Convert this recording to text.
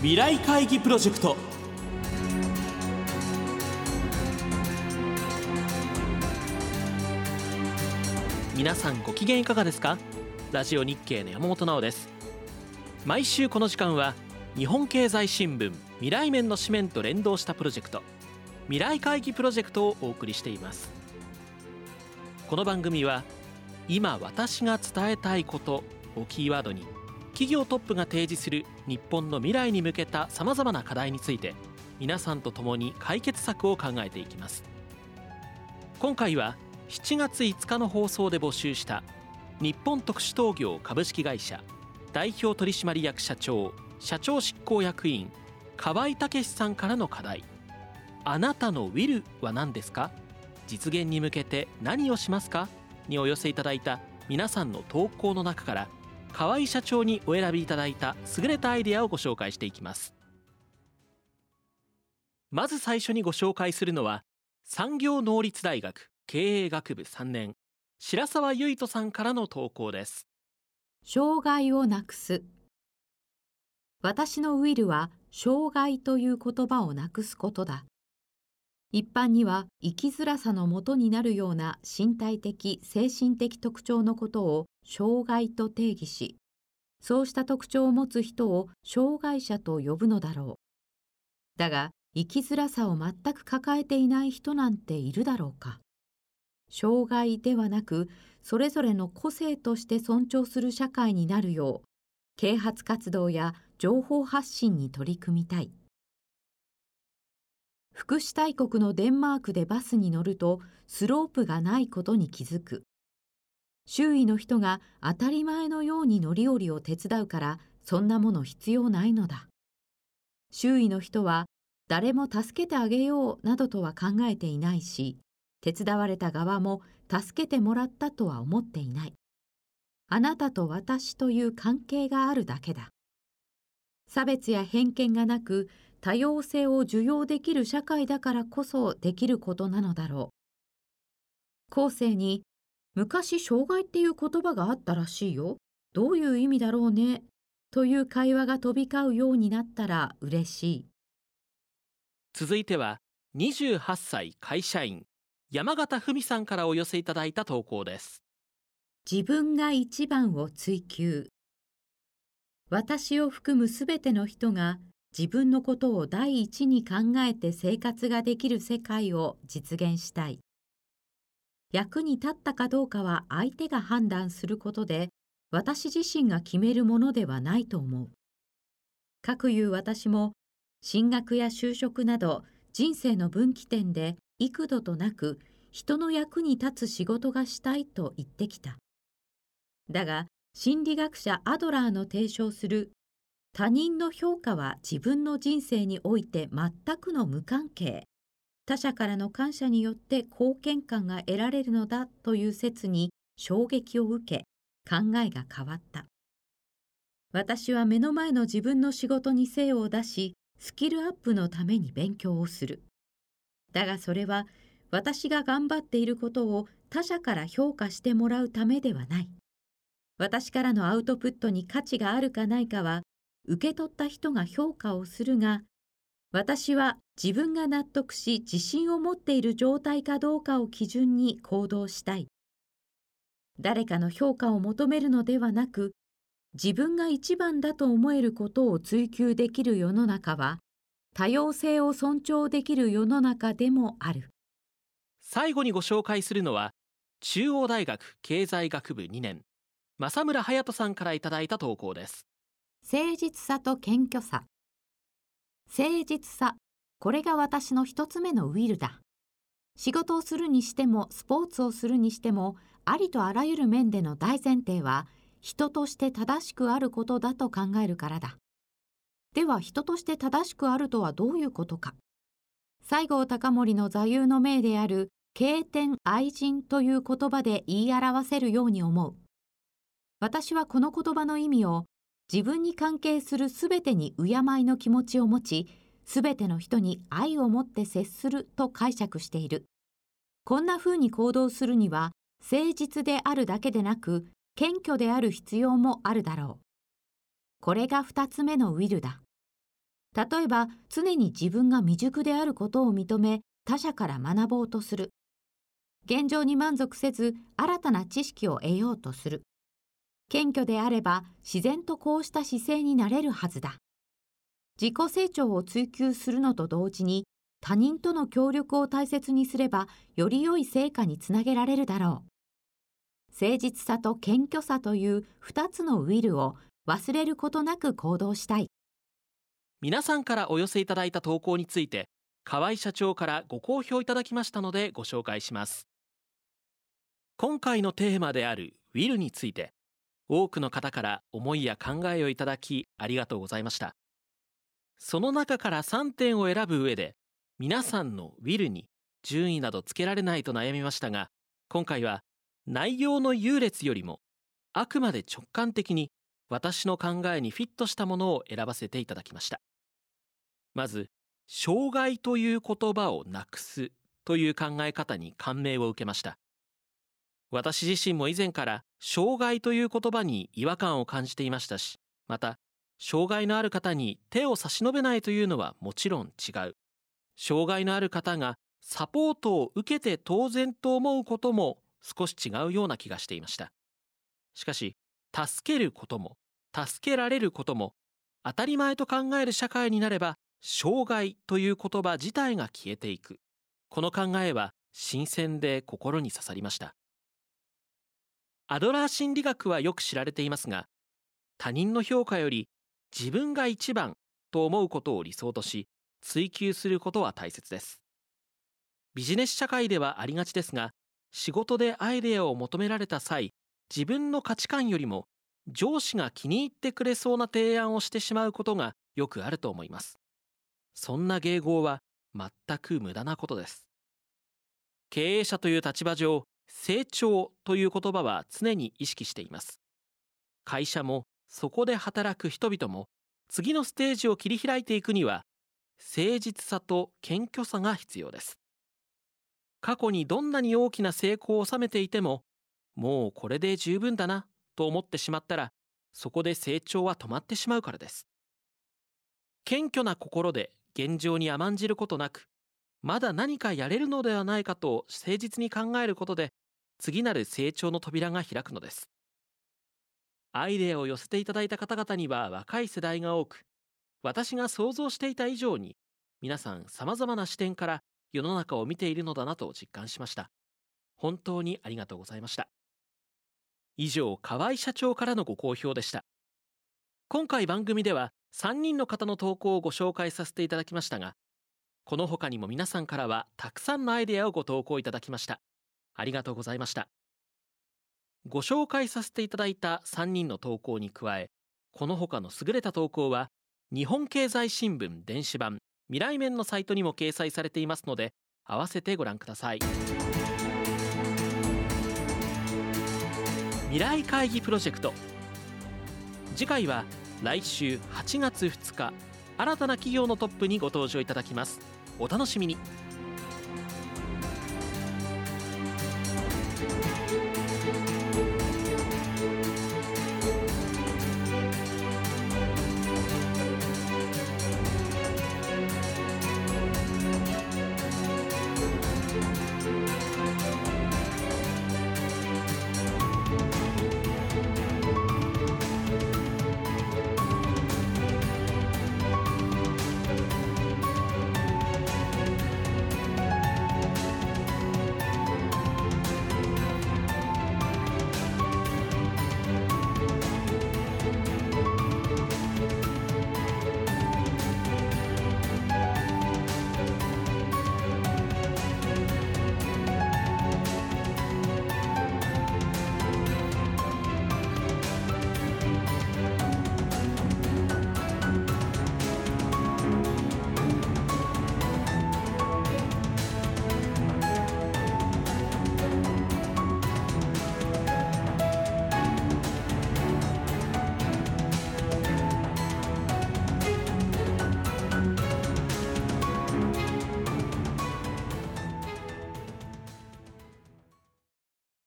未来会議プロジェクト。皆さんご機嫌いかがですか？ラジオ日経の山本直です。毎週この時間は日本経済新聞未来面の紙面と連動したプロジェクト未来会議プロジェクトをお送りしています。この番組は今私が伝えたいことをキーワードに企業トップが提示する日本の未来に向けたさまざまな課題について皆さんと共に解決策を考えていきます。今回は7月5日の放送で募集した日本特殊陶業株式会社代表取締役社長社長執行役員河合武さんからの課題。あなたのウィルは何ですか？実現に向けて何をしますか？にお寄せいただいた皆さんの投稿の中から河合社長にお選びいただいた優れたアイデアをご紹介していきます。まず最初にご紹介するのは産業能率大学経営学部3年白沢唯斗さんからの投稿です。障害をなくす。私のウィルは障害という言葉をなくすことだ。一般には生きづらさのもとになるような身体的精神的特徴のことを障害と定義しそうした特徴を持つ人を障害者と呼ぶのだろう。だが生きづらさを全く抱えていない人なんているだろうか。障害ではなくそれぞれの個性として尊重する社会になるよう啓発活動や情報発信に取り組みたい。福祉大国のデンマークでバスに乗るとスロープがないことに気づく。周囲の人が当たり前のように乗り降りを手伝うからそんなもの必要ないのだ。周囲の人は誰も助けてあげようなどとは考えていないし手伝われた側も助けてもらったとは思っていない。あなたと私という関係があるだけだ。差別や偏見がなく多様性を受容できる社会だからこそできることなのだろう後世に昔障害っていう言葉があったらしいよ。どういう意味だろうね。という会話が飛び交うようになったら嬉しい。続いては28歳会社員山形文さんからお寄せいただいた投稿です自分が一番を追求私を含むすべての人が自分のことを第一に考えて生活ができる世界を実現したい役に立ったかどうかは相手が判断することで私自身が決めるものではないと思う。かくいう私も進学や就職など人生の分岐点で幾度となく人の役に立つ仕事がしたいと言ってきた。だが心理学者アドラーの提唱する他人の評価は自分の人生において全くの無関係。他者からの感謝によって貢献感が得られるのだという説に衝撃を受け考えが変わった。私は目の前の自分の仕事に精を出しスキルアップのために勉強をする。だがそれは私が頑張っていることを他者から評価してもらうためではない。私からのアウトプットに価値があるかないかは受け取った人が評価をするが私は自分が納得し自信を持っている状態かどうかを基準に行動したい。誰かの評価を求めるのではなく、自分が一番だと思えることを追求できる世の中は、多様性を尊重できる世の中でもある。最後にご紹介するのは、中央大学経済学部2年、正村隼人さんからいただいた投稿です。誠実さと謙虚さ。誠実さ。これが私の一つ目のウィルだ。仕事をするにしても、スポーツをするにしても、ありとあらゆる面での大前提は、人として正しくあることだと考えるからだ。では、人として正しくあるとはどういうことか。西郷隆盛の座右の銘である、経典愛人という言葉で言い表せるように思う。私はこの言葉の意味を、自分に関係するすべてに敬いの気持ちを持ち、すべての人に愛を持って接すると解釈している。こんな風に行動するには、誠実であるだけでなく、謙虚である必要もあるだろう。これが二つ目のウィルだ。例えば常に自分が未熟であることを認め他者から学ぼうとする。現状に満足せず新たな知識を得ようとする。謙虚であれば自然とこうした姿勢になれるはずだ。自己成長を追求するのと同時に他人との協力を大切にすればより良い成果につなげられるだろう。誠実さと謙虚さという2つのウィルを忘れることなく行動したい。皆さんからお寄せいただいた投稿について河合社長からご好評いただきましたのでご紹介します今回のテーマであるウィルについて多くの方から思いや考えをいただきありがとうございました。その中から3点を選ぶ上で皆さんのウィルに順位などつけられないと悩みましたが今回は内容の優劣よりもあくまで直感的に私の考えにフィットしたものを選ばせていただきました。まず障害という言葉をなくすという考え方に感銘を受けました。私自身も以前から障害という言葉に違和感を感じていましたしまた障害のある方に手を差し伸べないというのはもちろん違う。障害のある方がサポートを受けて当然と思うことも少し違うような気がしていました。しかし助けることも助けられることも当たり前と考える社会になれば障害という言葉自体が消えていく。この考えは新鮮で心に刺さりました。アドラー心理学はよく知られていますが他人の評価より自分が一番と思うことを理想とし追求することは大切です。ビジネス社会ではありがちですが仕事でアイデアを求められた際自分の価値観よりも上司が気に入ってくれそうな提案をしてしまうことがよくあると思います。そんな迎合は全く無駄なことです。経営者という立場上成長という言葉は常に意識しています。会社もそこで働く人々も次のステージを切り開いていくには誠実さと謙虚さが必要です。過去にどんなに大きな成功を収めていてももうこれで十分だなと思ってしまったらそこで成長は止まってしまうからです。謙虚な心で現状に甘んじることなくまだ何かやれるのではないかと誠実に考えることで次なる成長の扉が開くのです。アイデアを寄せていただいた方々には若い世代が多く私が想像していた以上に皆さん様々な視点から世の中を見ているのだなと実感しました。本当にありがとうございました。以上河合社長からのご好評でした。今回番組では3人の方の投稿をご紹介させていただきましたがこの他にも皆さんからはたくさんのアイデアをご投稿いただきました。ありがとうございました。ご紹介させていただいた3人の投稿に加えこの他の優れた投稿は日本経済新聞電子版未来面のサイトにも掲載されていますので合わせてご覧ください。未来会議プロジェクト。次回は来週8月2日新たな企業のトップにご登場いただきます。お楽しみに。